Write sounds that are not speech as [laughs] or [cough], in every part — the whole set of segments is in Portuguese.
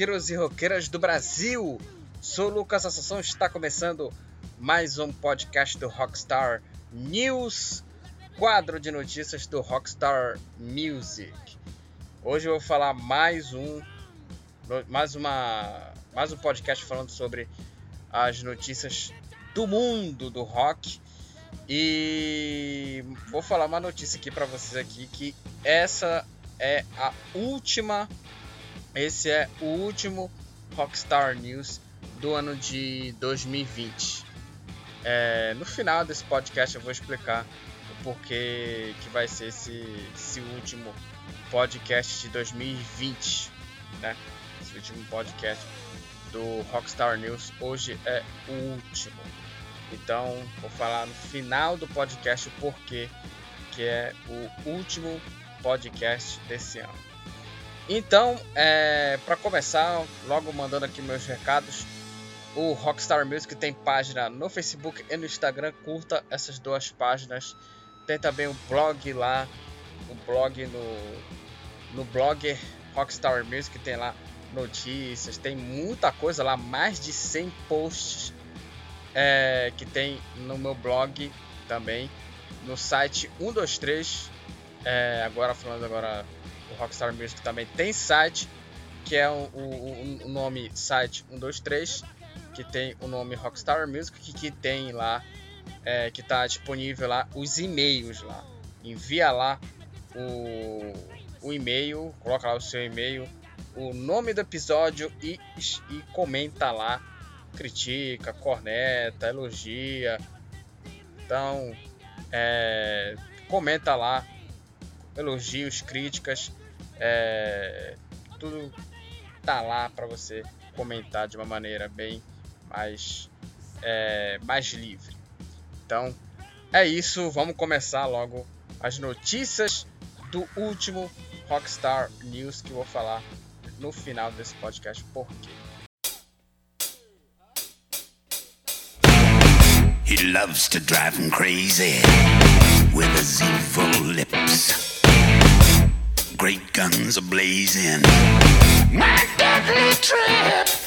Roqueiros e roqueiras do Brasil! Sou Lucas Assunção, está começando mais um podcast do Rockstar News, quadro de notícias do Rockstar Music. Hoje eu vou falar mais um mais uma mais um podcast falando sobre as notícias do mundo do rock e vou falar uma notícia aqui para vocês aqui que essa é a última esse é o último Rockstar News do ano de 2020. É, no final desse podcast eu vou explicar o porquê que vai ser esse, esse último podcast de 2020, né? Esse último podcast do Rockstar News hoje é o último. Então vou falar no final do podcast o porquê que é o último podcast desse ano. Então, é, para começar, logo mandando aqui meus recados, o Rockstar Music tem página no Facebook e no Instagram, curta essas duas páginas. Tem também o blog lá, o blog no, no blog Rockstar Music, tem lá notícias, tem muita coisa lá, mais de 100 posts é, que tem no meu blog também, no site 123, é, agora falando agora o Rockstar Music também tem site, que é o, o, o nome site 123, que tem o nome Rockstar Music, que, que tem lá, é, que está disponível lá os e-mails lá. Envia lá o, o e-mail, coloca lá o seu e-mail, o nome do episódio e, e comenta lá. Critica, corneta, elogia. Então, é, comenta lá elogios, críticas. É, tudo tá lá para você comentar de uma maneira bem mais, é, mais livre. Então é isso, vamos começar logo as notícias do último Rockstar News que eu vou falar no final desse podcast. Por quê? He loves to drive him crazy with his evil lips. Great guns are blazing. My deadly trip.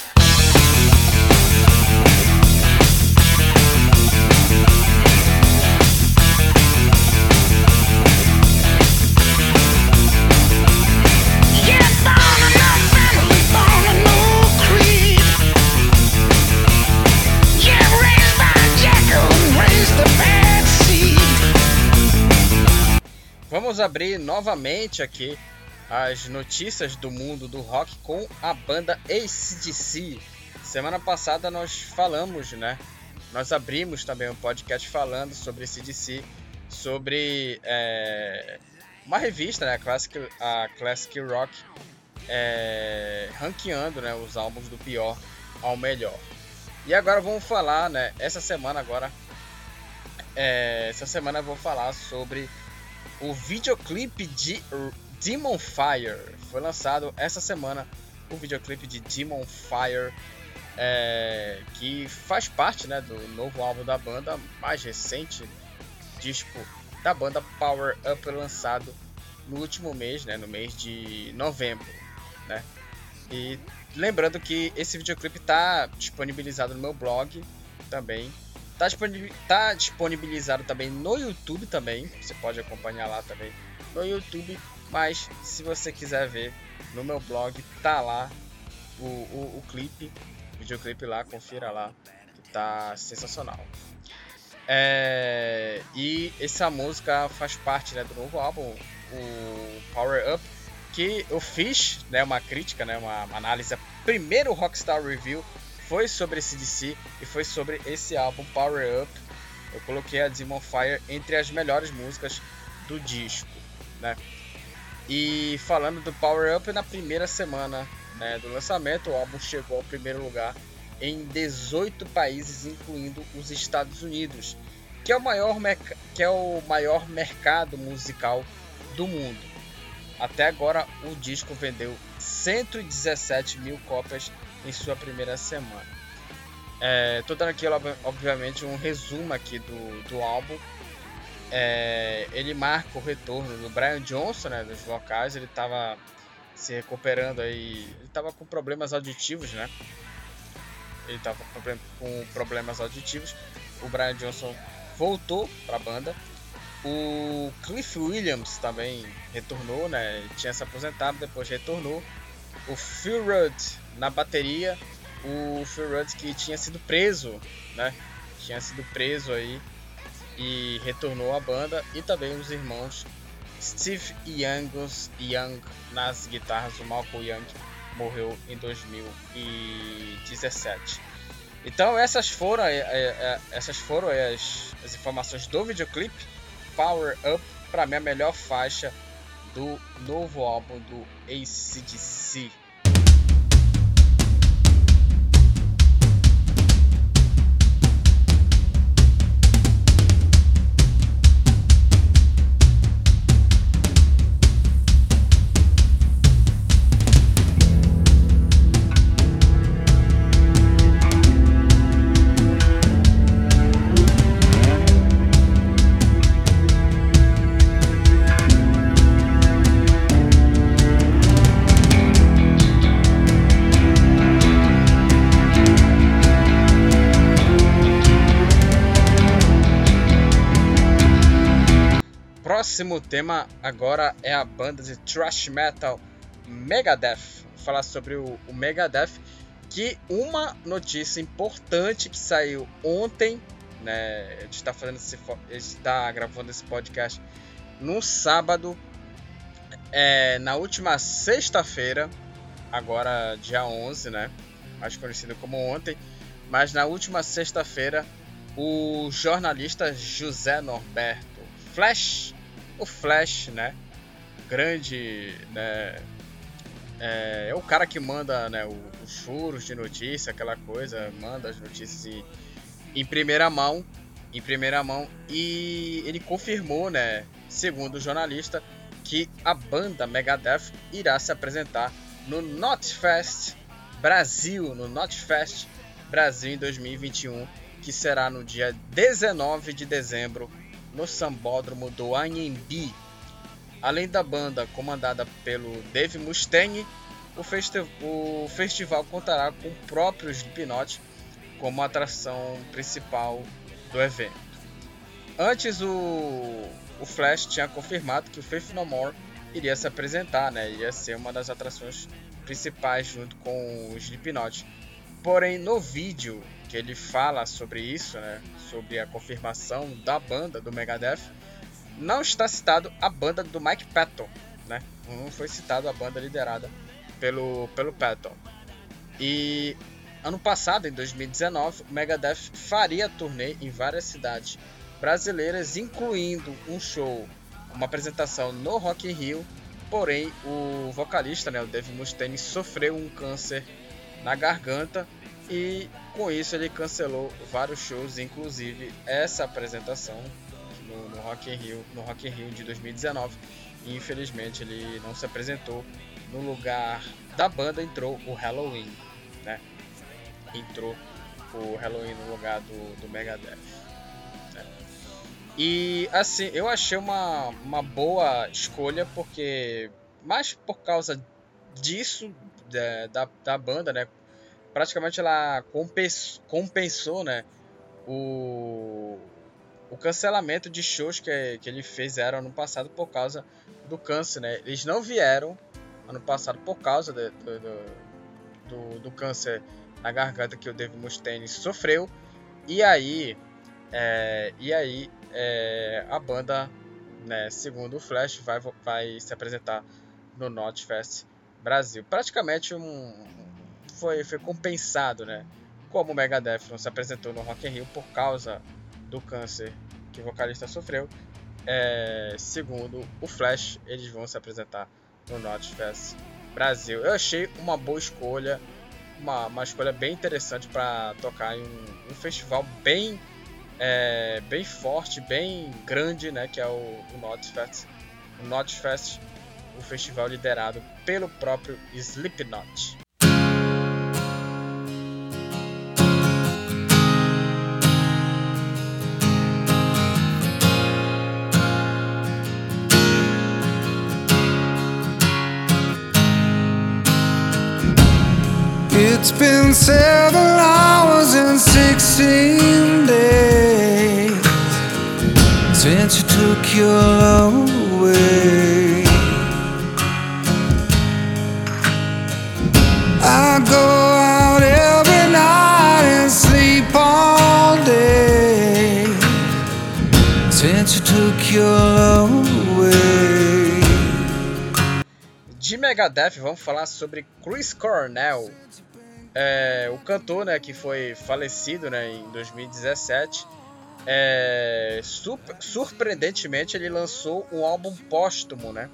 Vamos abrir novamente aqui as notícias do mundo do rock com a banda ACDC. Semana passada nós falamos, né? Nós abrimos também um podcast falando sobre ACDC, sobre é, uma revista, né? A Classic, a Classic Rock, é, ranqueando né, os álbuns do pior ao melhor. E agora vamos falar, né? Essa semana agora, é, essa semana eu vou falar sobre o videoclipe de Demon Fire. Foi lançado essa semana o videoclipe de Demon Fire, é, que faz parte né, do novo álbum da banda, mais recente disco da banda Power Up, lançado no último mês, né, no mês de novembro. Né? E lembrando que esse videoclipe está disponibilizado no meu blog também Tá, tá disponibilizado também no YouTube também. Você pode acompanhar lá também no YouTube. Mas se você quiser ver no meu blog, tá lá o, o, o clipe, o videoclipe lá, confira lá, que tá sensacional. É, e essa música faz parte né, do novo álbum, o Power Up, que eu fiz né, uma crítica, né, uma, uma análise, primeiro Rockstar Review foi sobre esse DC e foi sobre esse álbum Power Up. Eu coloquei a Demon Fire entre as melhores músicas do disco, né? E falando do Power Up, na primeira semana né, do lançamento, o álbum chegou ao primeiro lugar em 18 países, incluindo os Estados Unidos, que é o maior, que é o maior mercado musical do mundo. Até agora, o disco vendeu 117 mil cópias em sua primeira semana. Estou é, dando aqui, obviamente, um resumo aqui do, do álbum. É, ele marca o retorno do Brian Johnson, né, dos vocais. Ele estava se recuperando aí. Ele tava com problemas auditivos, né? Ele tava com problemas auditivos. O Brian Johnson voltou para a banda. O Cliff Williams também retornou, né? Tinha se aposentado, depois retornou. O Phil Rudd na bateria. O Phil Rudd que tinha sido preso, né? Tinha sido preso aí e retornou à banda. E também os irmãos Steve Youngs, Young nas guitarras. O Malcolm Young morreu em 2017. Então essas foram, é, é, é, essas foram as, as informações do videoclipe Power Up, para mim a melhor faixa do novo álbum do ACDC. Próximo tema agora é a banda de thrash metal Megadeth. Vou falar sobre o, o Megadeth, que uma notícia importante que saiu ontem, né? A gente está fazendo esse, está gravando esse podcast no sábado, é, na última sexta-feira, agora dia 11, né? Mais conhecido como ontem, mas na última sexta-feira, o jornalista José Norberto Flash o Flash, né? Grande, né? É, é o cara que manda né, os furos de notícia, aquela coisa, manda as notícias em, em primeira mão, em primeira mão, e ele confirmou, né, segundo o jornalista, que a banda Megadeth irá se apresentar no Notfest Brasil, no Notfest Brasil em 2021, que será no dia 19 de dezembro no sambódromo do Anhembi. Além da banda comandada pelo Dave Mustaine, o, festi o festival contará com o próprio Slipknot como atração principal do evento. Antes o, o Flash tinha confirmado que o Faith No More iria se apresentar, né? iria ser uma das atrações principais junto com o Slipknot. Porém, no vídeo que ele fala sobre isso, né, sobre a confirmação da banda do Megadeth, não está citado a banda do Mike Patton, né? Não foi citado a banda liderada pelo pelo Patton. E ano passado, em 2019, o Megadeth faria turnê em várias cidades brasileiras, incluindo um show, uma apresentação no Rock in Rio. Porém, o vocalista, né, o Dave Mustaine, sofreu um câncer na garganta e com isso ele cancelou vários shows, inclusive essa apresentação no, no Rock in Rio, no Rock in Rio de 2019. E infelizmente ele não se apresentou. No lugar da banda entrou o Halloween, né? Entrou o Halloween no lugar do, do Megadeth. Né? E assim, eu achei uma, uma boa escolha porque mais por causa disso da, da, da banda, né? Praticamente ela compensou, né, o, o cancelamento de shows que, que ele fez era ano passado por causa do câncer. Né? Eles não vieram ano passado por causa de, do, do, do, câncer na garganta que o Dave Mustaine sofreu. E aí, é, e aí é, a banda, né, segundo o Flash, vai, vai se apresentar no Notfest Brasil. Praticamente um, foi, foi compensado, né? Como o Megadeth não se apresentou no Rock in Rio por causa do câncer que o vocalista sofreu, é, segundo o Flash, eles vão se apresentar no Notfest Brasil. Eu achei uma boa escolha, uma, uma escolha bem interessante para tocar em um, um, festival bem, é, bem forte, bem grande, né? Que é o, o Notfest. O Notfest, o festival liderado pelo próprio Slipknot. Seven hours and sixteen days since you took your love away. I go out every night and sleep all day since you took your love away. De Megadeth, vamos falar sobre Chris Cornell, é, o cantor né, que foi falecido né, em 2017. É, surpreendentemente, ele lançou um álbum póstumo, né?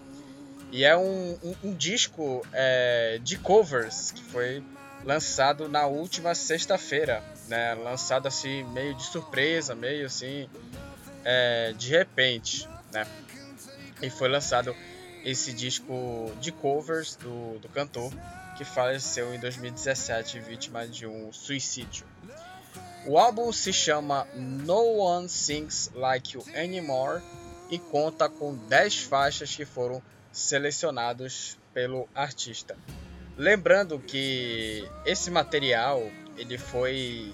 E é um, um, um disco é, de covers que foi lançado na última sexta-feira, né? Lançado assim meio de surpresa, meio assim é, de repente, né? E foi lançado esse disco de covers do, do cantor que faleceu em 2017 vítima de um suicídio. O álbum se chama No One Sings Like You Anymore e conta com 10 faixas que foram selecionados pelo artista. Lembrando que esse material ele foi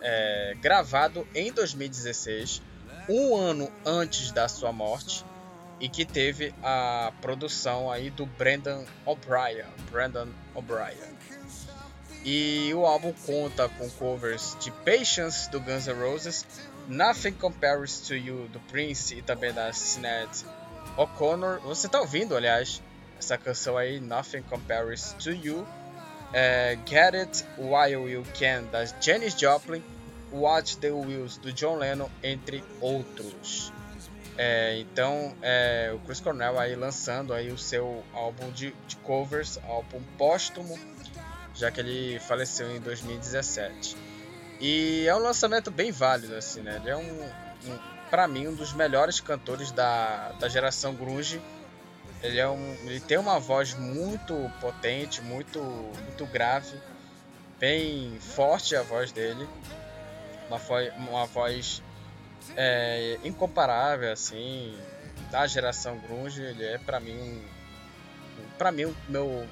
é, gravado em 2016, um ano antes da sua morte, e que teve a produção aí do Brandon O'Brien. Brandon O'Brien. E o álbum conta com covers de Patience do Guns N' Roses, Nothing Compares to You do Prince e também da Sinead O'Connor. Você tá ouvindo, aliás, essa canção aí, Nothing Compares to You. É, Get It While You Can da Janis Joplin, Watch the Wheels do John Lennon, entre outros. É, então, é, o Chris Cornell aí lançando aí o seu álbum de, de, covers, álbum póstumo, já que ele faleceu em 2017. E é um lançamento bem válido, assim, né? Ele é um, um para mim, um dos melhores cantores da, da geração grunge. Ele, é um, ele tem uma voz muito potente, muito, muito grave, bem forte a voz dele, uma, uma voz é, incomparável, assim, da geração grunge, ele é para mim para mim meu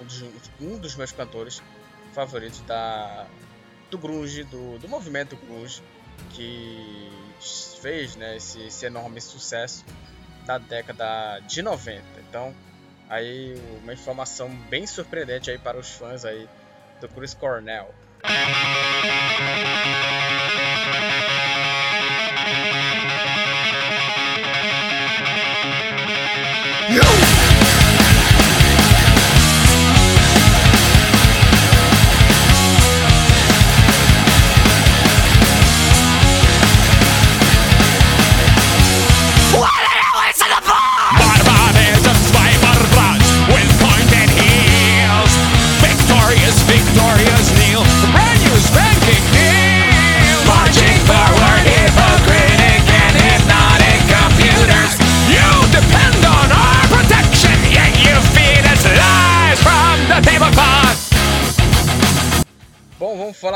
um dos, um dos, meus cantores favoritos da do grunge, do, do movimento grunge que fez, né, esse, esse enorme sucesso da década de 90. Então, aí uma informação bem surpreendente aí para os fãs aí do Chris Cornell. Vamos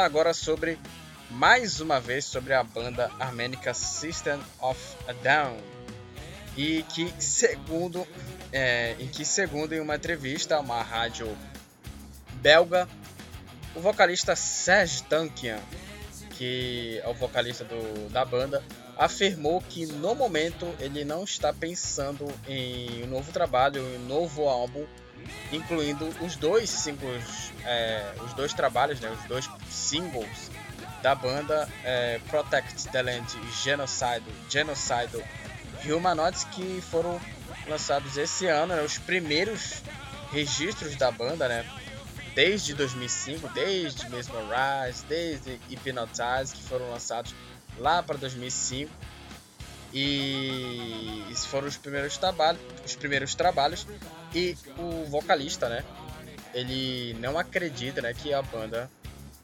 falar agora sobre mais uma vez sobre a banda armênica System of a Down. E que segundo é, em que segundo em uma entrevista a uma rádio belga o vocalista Serge Tankian que é o vocalista do, da banda afirmou que no momento ele não está pensando em um novo trabalho, em um novo álbum incluindo os dois singles, é, os dois trabalhos, né, os dois singles da banda é, Protect the Land Genocide, Genocide Humanoids que foram lançados esse ano, né, os primeiros registros da banda, né, desde 2005, desde Mesmerize, desde Hypnotize, que foram lançados lá para 2005 e esses foram os primeiros trabalhos, os primeiros trabalhos e o vocalista, né? Ele não acredita, né, que a banda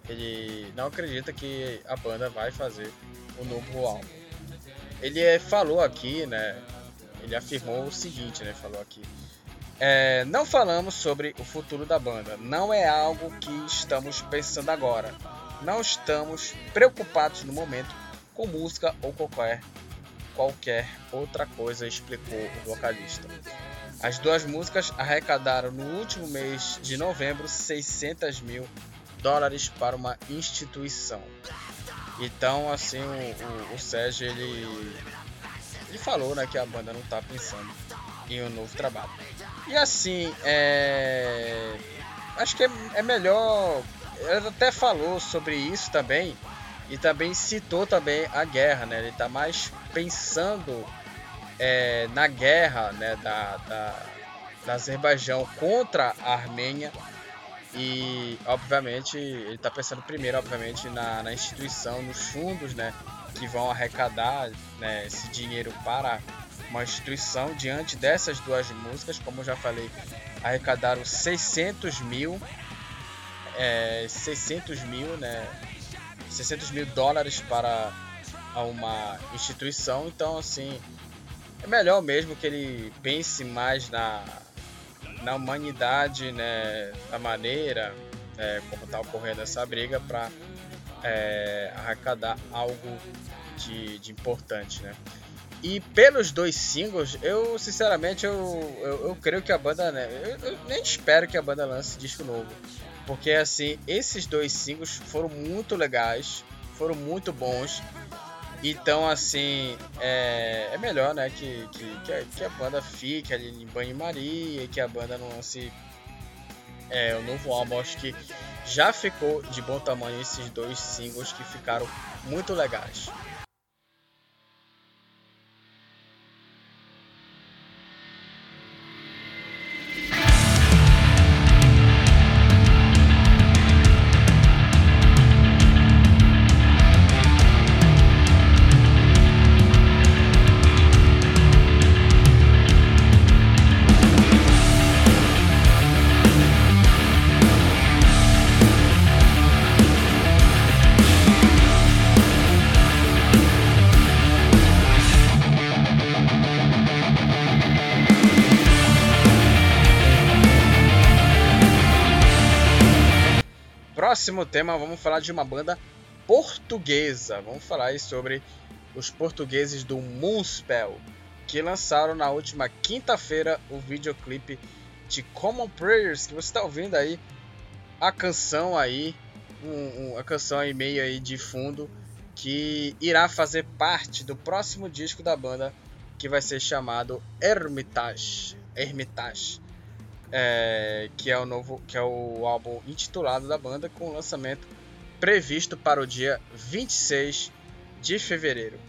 ele não acredita que a banda vai fazer o um novo álbum. Ele é, falou aqui, né? Ele afirmou o seguinte, né? Falou aqui. É, não falamos sobre o futuro da banda. Não é algo que estamos pensando agora. Não estamos preocupados no momento com música ou qualquer qualquer outra coisa, explicou o vocalista. As duas músicas arrecadaram no último mês de novembro 600 mil dólares para uma instituição. Então, assim, o, o, o Sérgio ele, ele falou né, que a banda não está pensando em um novo trabalho. E assim, é... acho que é, é melhor. Ele até falou sobre isso também e também citou também a guerra, né? Ele está mais pensando é, na guerra né, da, da, da Azerbaijão contra a Armênia. E obviamente ele está pensando primeiro obviamente na, na, instituição, nos fundos né, que vão arrecadar né, esse dinheiro para uma instituição. Diante dessas duas músicas, como eu já falei, arrecadaram 600 mil, é, 600 mil, né, 600 mil dólares para uma instituição, então assim é melhor mesmo que ele pense mais na, na humanidade, né, da maneira é, como está ocorrendo essa briga para é, arrecadar algo de, de importante, né? E pelos dois singles, eu sinceramente eu, eu, eu creio que a banda, né, eu, eu, nem espero que a banda lance disco novo, porque assim esses dois singles foram muito legais, foram muito bons então, assim, é, é melhor, né, que, que, que, a, que, a, banda fique ali em banho-maria e que a banda não lance é, o novo álbum. Acho que já ficou de bom tamanho esses dois singles que ficaram muito legais. Próximo tema, vamos falar de uma banda portuguesa. Vamos falar sobre os portugueses do Moonspell, que lançaram na última quinta-feira o videoclipe de Common Prayers, que você está ouvindo aí a canção aí, um, um, a canção aí meio aí de fundo, que irá fazer parte do próximo disco da banda, que vai ser chamado Hermitage. Hermitage é, que é o novo, que é o álbum intitulado da banda, com lançamento previsto para o dia 26 de fevereiro.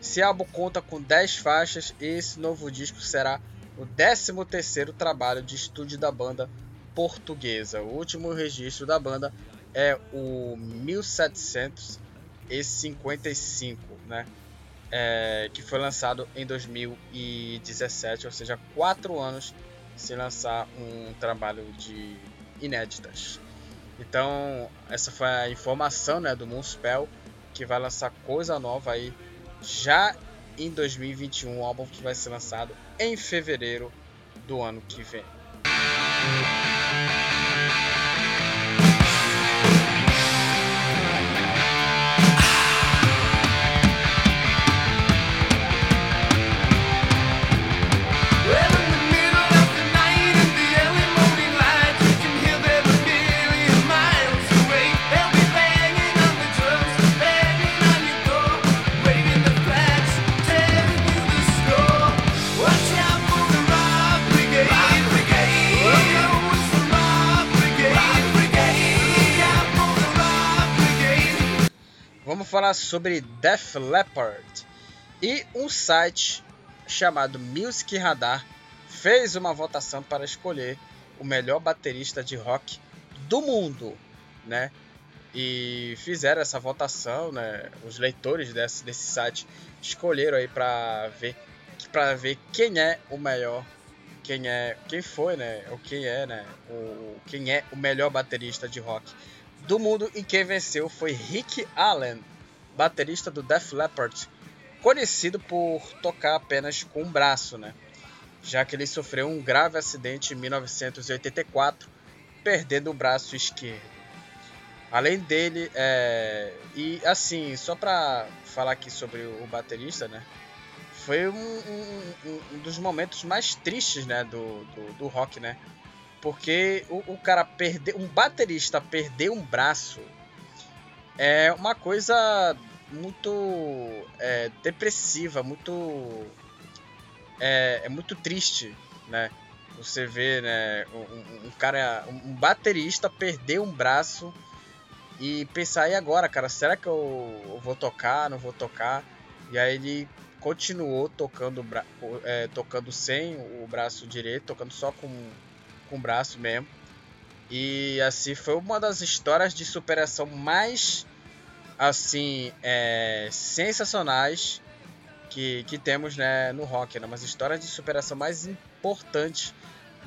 Esse álbum conta com 10 faixas e esse novo disco será o 13º trabalho de estúdio da banda portuguesa. O último registro da banda é o 1755, né? É, que foi lançado em 2017, ou seja, 4 anos se lançar um trabalho de inéditas. Então, essa foi a informação né, do Moonspell, que vai lançar coisa nova aí já em 2021, um álbum que vai ser lançado em fevereiro do ano que vem. Sobre Def Leppard. E um site chamado Music Radar fez uma votação para escolher o melhor baterista de rock do mundo, né? E fizeram essa votação, né? Os leitores desse, desse site escolheram aí para ver para ver quem é o melhor, quem é, quem foi, né? O quem é, né? O quem é o melhor baterista de rock do mundo e quem venceu foi Rick Allen, baterista do Def Leppard, conhecido por tocar apenas com um braço, né? já que ele sofreu um grave acidente em 1984, perdendo o braço esquerdo. Além dele, é... e assim, só para falar aqui sobre o baterista, né? Foi um, um, um, dos momentos mais tristes, né, do, do, do rock, né? Porque o, o cara perder. Um baterista perder um braço é uma coisa muito é, depressiva, muito. É, é, muito triste, né? Você vê, né, um, um, cara, um baterista perder um braço e pensar, e agora, cara, será que eu, eu vou tocar, não vou tocar? E aí ele continuou tocando, é, tocando sem o braço direito, tocando só com, com o braço mesmo. E assim foi uma das histórias de superação mais assim é, sensacionais que, que temos né, no rock, né? Umas histórias de superação mais importantes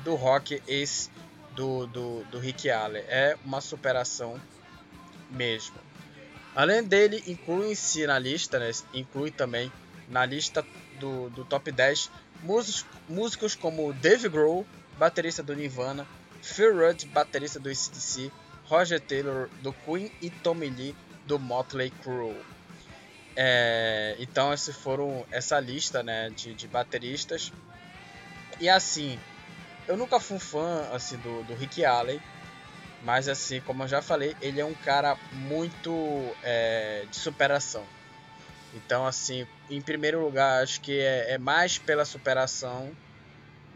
do rock esse do, do, do Rick Allen. É uma superação mesmo. Além dele, inclui-se na lista, né, inclui também na lista do, do top 10 músicos, músicos como Dave Grohl, baterista do Nirvana, Phil Rudd, baterista do ACDC, Roger Taylor do Queen e Tommy Lee do Motley Crue. É, então esses foram essa lista né, de, de bateristas. E assim, eu nunca fui fã assim, do, do Rick Allen, mas assim, como eu já falei, ele é um cara muito é, de superação. Então, assim, em primeiro lugar, acho que é, é mais pela superação,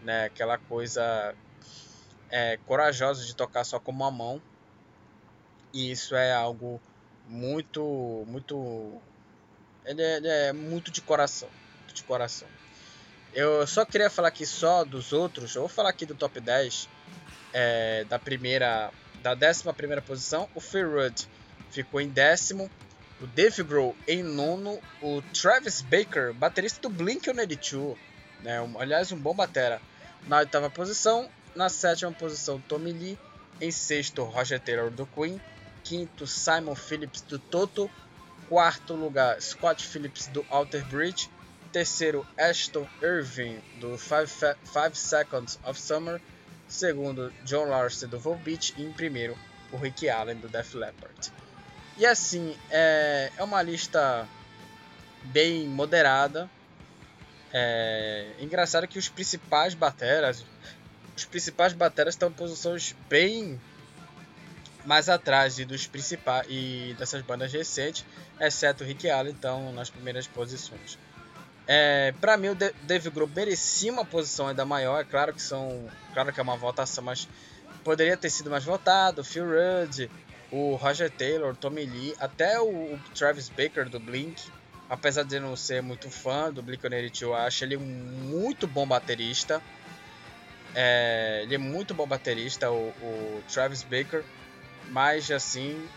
né? Aquela coisa é, corajosa de tocar só com uma mão. E isso é algo muito, muito, ele é, ele é muito de coração, muito de coração. Eu só queria falar aqui só dos outros. Eu vou falar aqui do top 10 é, da primeira da 11 primeira posição, o Phil Rudd ficou em décimo, o Dave Grohl em nono, o Travis Baker, baterista do Blink-182, né, um, aliás um bom batera, na oitava posição, na sétima posição Tommy Lee, em sexto Roger Taylor do Queen, quinto Simon Phillips do Toto, quarto lugar Scott Phillips do Alter Bridge, terceiro Ashton Irving do Five, Five Seconds of Summer, segundo John Larson do Volbeat e em primeiro o Rick Allen do Def Leppard. E assim, é, é uma lista bem moderada. É engraçado que os principais bateras, os principais bateras estão em posições bem mais atrás dos principais e dessas bandas recentes, exceto o Rick Allen, então nas primeiras posições. É, para mim o Dave Grohl merecia uma posição ainda maior, é claro que são, claro que é uma votação, mas poderia ter sido mais votado, Phil Rudd, o Roger Taylor, o Tommy Lee, até o, o, Travis Baker do Blink, apesar de não ser muito fã do Blink-182, eu acho ele um muito bom baterista. É, ele é muito bom baterista, o, o, Travis Baker, mas assim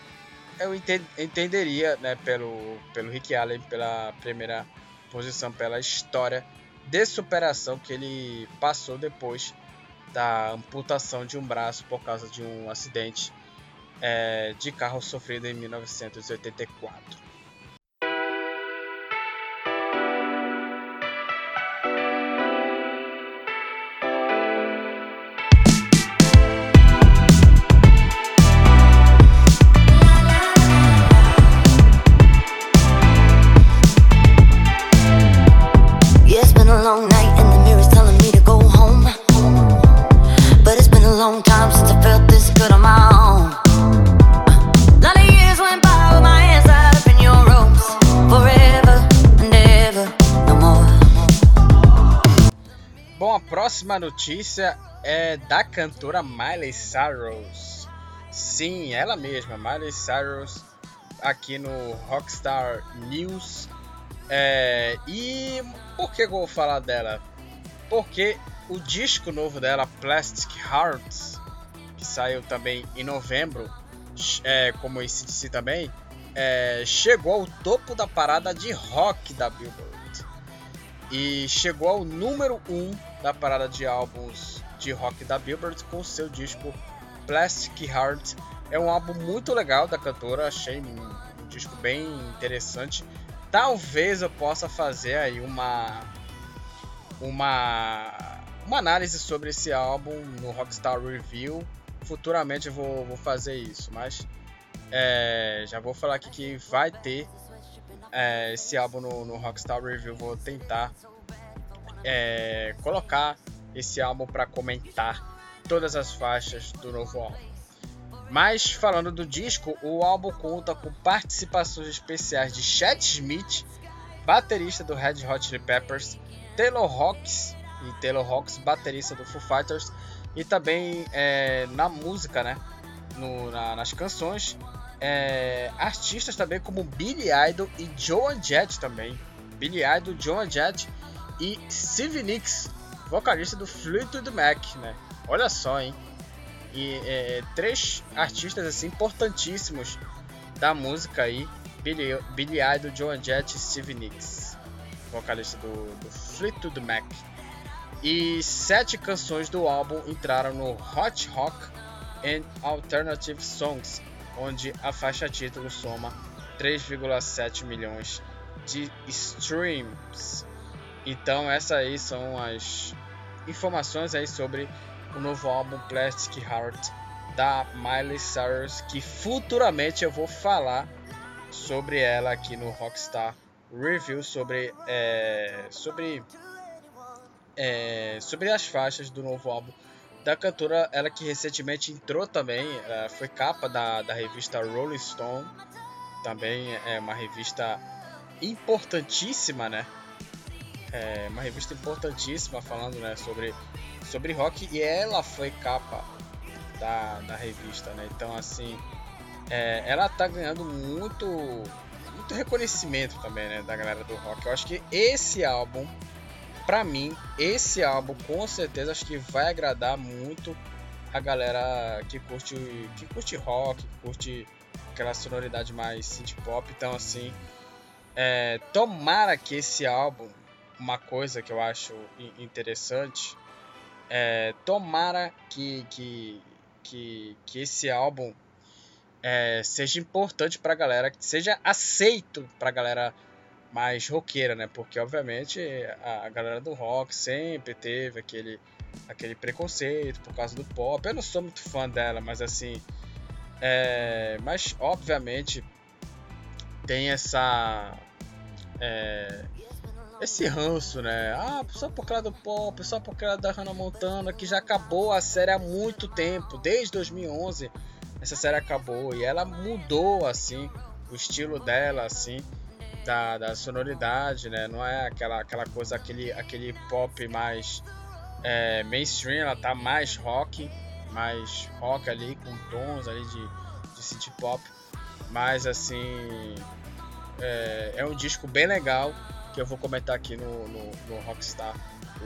eu entenderia, né, pelo pelo Rick Allen pela primeira posição pela história de superação que ele passou depois da amputação de um braço por causa de um acidente é, de carro sofrido em 1984. Próxima notícia é da cantora Miley Cyrus. Sim, ela mesma, Miley Cyrus, aqui no Rockstar News. É, e por que eu vou falar dela? Porque o disco novo dela, Plastic Hearts, que saiu também em novembro, é, como esse também, é, chegou ao topo da parada de rock da Billboard e chegou ao número 1 um da parada de álbuns de rock da Billboard com seu disco Plastic Heart. É um álbum muito legal da cantora, achei um, um disco bem interessante. Talvez eu possa fazer aí uma uma uma análise sobre esse álbum no Rockstar Review. Futuramente eu vou, vou fazer isso, mas é, já vou falar aqui que vai ter é, esse álbum no, no, Rockstar Review. Vou tentar é, colocar esse álbum para comentar todas as faixas do novo álbum. Mas falando do disco, o álbum conta com participações especiais de Chad Smith, baterista do Red Hot Chili Peppers, Taylor Hawkins e Taylor Hawkins, baterista do Foo Fighters, e também é, na música, né, no, na, nas canções, é, artistas também como Billy Idol e Joan Jett também, Billy Idol, Joan Jett e Stevie Nicks, vocalista do Fleetwood Mac, né? Olha só, hein? E é, três artistas assim importantíssimos da música aí, Billy, Billy Idol, Joan Jett e Stevie Nicks, vocalista do, do Fleetwood Mac. E sete canções do álbum entraram no Hot Rock and Alternative Songs, onde a faixa título soma 3,7 milhões de streams. Então essas aí são as informações aí sobre o novo álbum Plastic Heart da Miley Cyrus, que futuramente eu vou falar sobre ela aqui no Rockstar Review sobre é, sobre é, sobre as faixas do novo álbum da cantora, ela que recentemente entrou também, foi capa da, da revista Rolling Stone, também é uma revista importantíssima, né? É uma revista importantíssima falando né, sobre, sobre rock e ela foi capa da, da revista, né? Então assim, é, ela tá ganhando muito, muito reconhecimento também, né, da galera do rock. Eu acho que esse álbum, pra mim, esse álbum com certeza acho que vai agradar muito a galera que curte, que curte rock, que curte aquela sonoridade mais synth pop. Então assim, é, tomara que esse álbum, uma coisa que eu acho interessante, é, tomara que, que, que, que esse álbum é, seja importante pra galera, que seja aceito pra galera mais roqueira, né? Porque obviamente a, a galera do rock sempre teve aquele, aquele preconceito por causa do pop. Eu não sou muito fã dela, mas assim. É, mas obviamente tem essa é, esse ranço, né? Ah, só por causa do pop, só por causa da Hannah Montana, que já acabou a série há muito tempo, desde 2011 essa série acabou e ela mudou assim o estilo dela assim da, da sonoridade, né? Não é aquela aquela coisa aquele aquele pop mais é, mainstream, ela tá mais rock, mais rock ali com tons ali de, de city pop, mas assim é, é, um disco bem legal que eu vou comentar aqui no, no, no Rockstar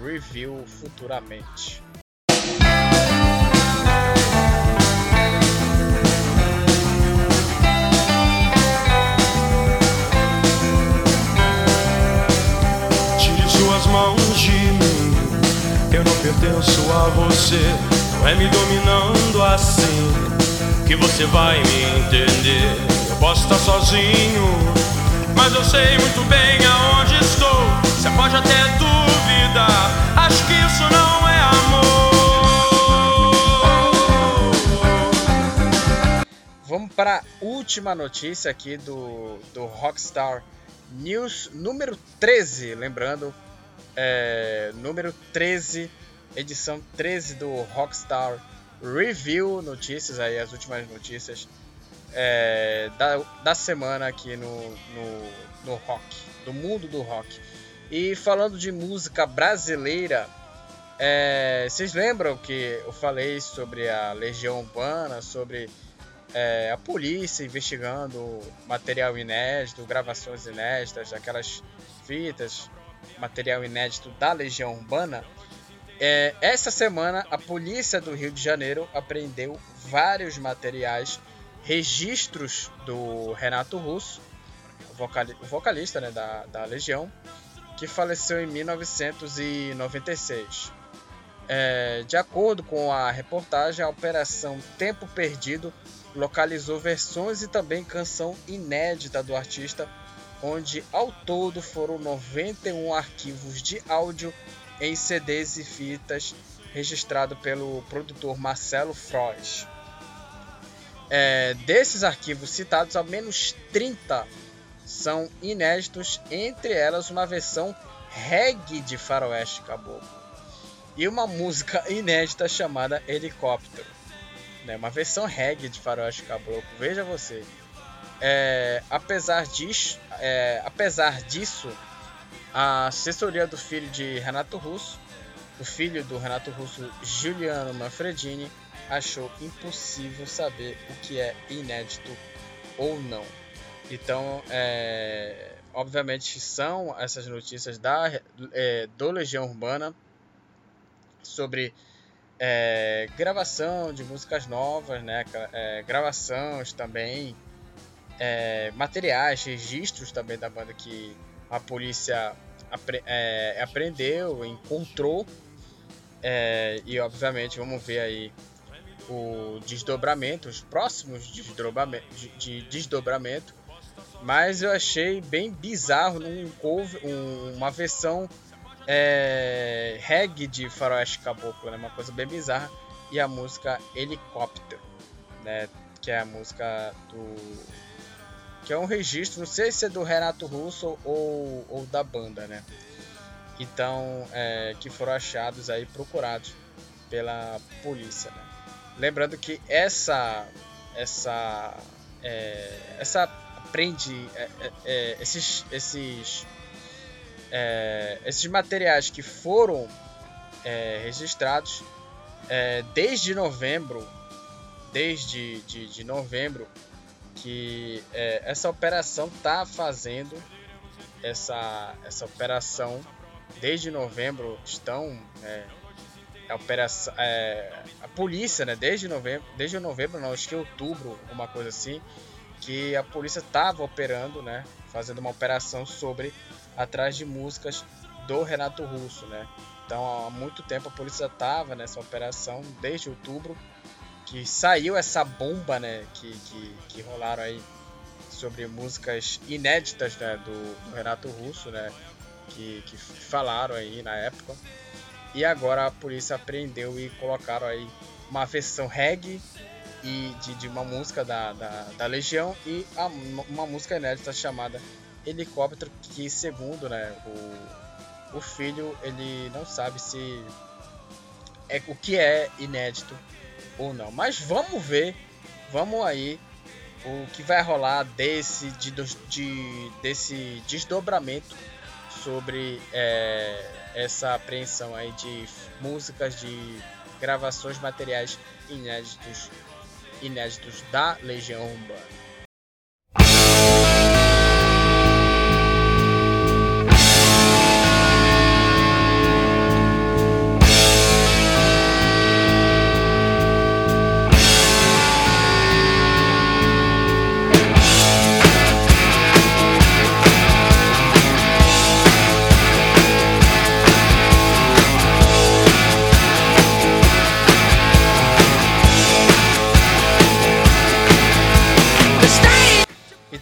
Review futuramente. Tire suas mãos de eu não pertenço a você. Não é me dominando assim que você vai me entender. Eu posso estar sozinho, mas eu sei muito bem aonde estou. Você pode até duvidar, acho que isso não é amor. Vamos para a última notícia aqui do, do Rockstar News número 13. Lembrando, é, número 13, edição 13 do Rockstar Review. Notícias aí, as últimas notícias é, da, da semana aqui no, no, no rock, do mundo do rock. E falando de música brasileira, é, vocês lembram que eu falei sobre a Legião Urbana, sobre é, a polícia investigando material inédito, gravações inéditas, aquelas fitas, material inédito da Legião Urbana? É, essa semana, a polícia do Rio de Janeiro apreendeu vários materiais registros do Renato Russo, o vocalista né, da, da Legião, que faleceu em 1996. É, de acordo com a reportagem, a Operação Tempo Perdido localizou versões e também canção inédita do artista, onde ao todo foram 91 arquivos de áudio em CDs e fitas registrado pelo produtor Marcelo Frois. É, desses arquivos citados, ao menos 30 são inéditos, entre elas uma versão reggae de Faroeste Caboclo. e uma música [laughs] inédita chamada Helicóptero. Né? Uma versão reggae de Faroeste Caboclo, veja você. É, apesar, disso, é, apesar disso, a assessoria do filho de Renato Russo, o filho do Renato Russo, Giuliano Manfredini, achou impossível saber o que é inédito ou não. Então, é, obviamente, são essas notícias da, é, do Legião Urbana sobre é, gravação de músicas novas, né? É, gravações também, é, materiais, registros também da banda que a polícia apre, é, apreendeu, encontrou. É, e obviamente vamos ver aí o desdobramento, os próximos desdobramento, de, desdobramento. Mas eu achei bem bizarro num cover, um, uma versão é, reggae de Faroeste Caboclo, né? uma coisa bem bizarra. E a música Helicóptero, né? que é a música do. Que é um registro, não sei se é do Renato Russo ou, ou da banda, né? Então, é, que foram achados aí, procurados pela polícia, né? Lembrando que essa essa é, essa aprende é, é, é, esses esses é, esses materiais que foram registrados desde novembro desde de, de novembro que essa operação está fazendo essa essa operação desde novembro estão a operação, é, a polícia, né, desde novembro, desde novembro, não, acho que outubro, uma coisa assim, que a polícia estava operando, né, fazendo uma operação sobre atrás de músicas do Renato Russo, né. Então há muito tempo a polícia estava nessa operação desde outubro que saiu essa bomba, né, que, que, que rolaram aí sobre músicas inéditas né, do, do Renato Russo, né, que, que falaram aí na época. E agora a polícia apreendeu e colocaram aí uma versão reggae e de, de uma música da, da, da Legião e a, uma música inédita chamada Helicóptero, que segundo né, o, o filho, ele não sabe se é o que é inédito ou não. Mas vamos ver, vamos aí o que vai rolar desse, de, de desse desdobramento sobre é, essa apreensão aí de músicas, de gravações, materiais inéditos, inéditos da Legião Urbana.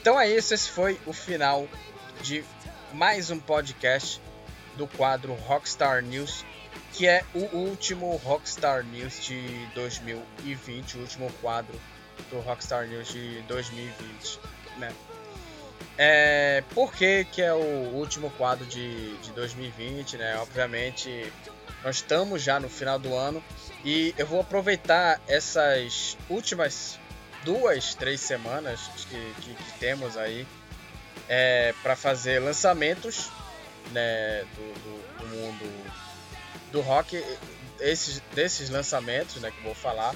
É isso, esse foi o final de mais um podcast do quadro Rockstar News, que é o último Rockstar News de 2020, o último quadro do Rockstar News de 2020, né? É, por que, que é o último quadro de, de 2020, né? Obviamente, nós estamos já no final do ano e eu vou aproveitar essas últimas duas, três semanas que, que, que temos aí é, para fazer lançamentos né, do, do, do, mundo do rock, esses, desses lançamentos né, que eu vou falar.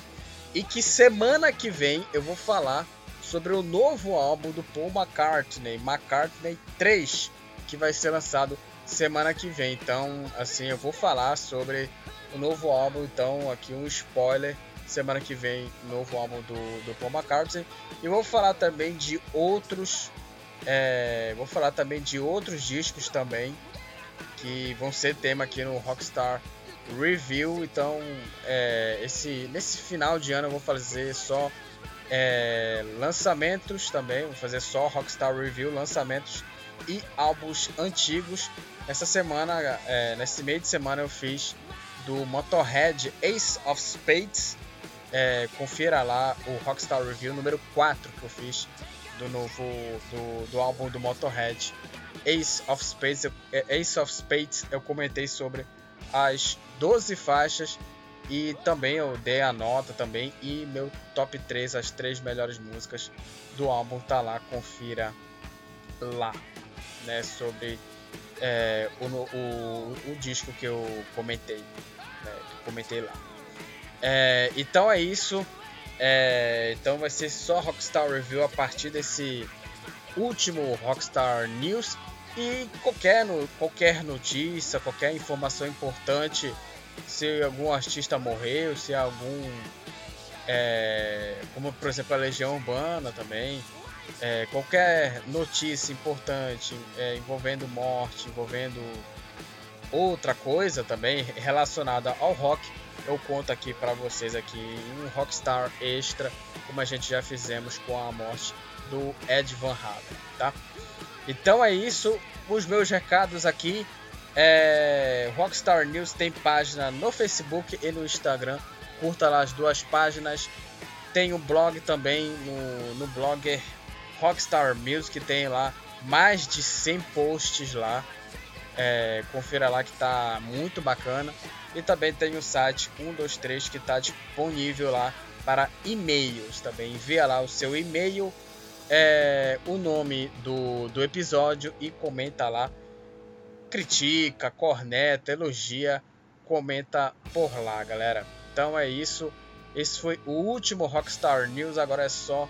E que semana que vem eu vou falar sobre o novo álbum do Paul McCartney, McCartney 3, que vai ser lançado semana que vem. Então, assim, eu vou falar sobre o novo álbum, então aqui um spoiler Semana que vem, novo álbum do, do Paul McCartney. E vou falar também de outros. É, vou falar também de outros discos também. Que vão ser tema aqui no Rockstar Review. Então, é, esse, nesse final de ano eu vou fazer só é, lançamentos também. Vou fazer só Rockstar Review, lançamentos e álbuns antigos. Essa semana, é, nesse meio de semana, eu fiz do Motorhead Ace of Spades é, confira lá o Rockstar Review número 4 que eu fiz do novo do, do álbum do Motorhead Ace of Spades é, Ace of Spades eu comentei sobre as 12 faixas e também eu dei a nota também e meu top 3, as três melhores músicas do álbum tá lá, confira lá, né, sobre é, o, o, o, disco que eu comentei, né, que eu comentei lá. É, então é isso, é, então vai ser só Rockstar Review a partir desse último Rockstar News e qualquer, qualquer notícia, qualquer informação importante, se algum artista morreu, se algum. É, como por exemplo a Legião Urbana também. É, qualquer notícia importante é, envolvendo morte, envolvendo outra coisa também relacionada ao rock, eu conto aqui para vocês aqui um Rockstar Extra, como a gente já fizemos com a morte do Ed Van Halen, tá? Então é isso, os meus recados aqui. É, Rockstar News tem página no Facebook e no Instagram. Curta lá as duas páginas. Tem o um blog também no, no blogger Rockstar Music, tem lá mais de 100 posts lá. É, confira lá que tá muito bacana. E também tem o site 123 que está disponível lá para e-mails também. Envia lá o seu e-mail é, o nome do, do episódio e comenta lá. Critica, corneta, elogia, comenta por lá, galera. Então é isso. Esse foi o último Rockstar News. Agora é só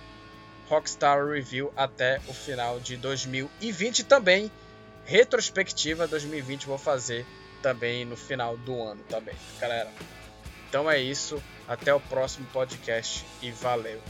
Rockstar Review até o final de 2020 também. Retrospectiva 2020 vou fazer também no final do ano também, galera. Então é isso. Até o próximo podcast e valeu.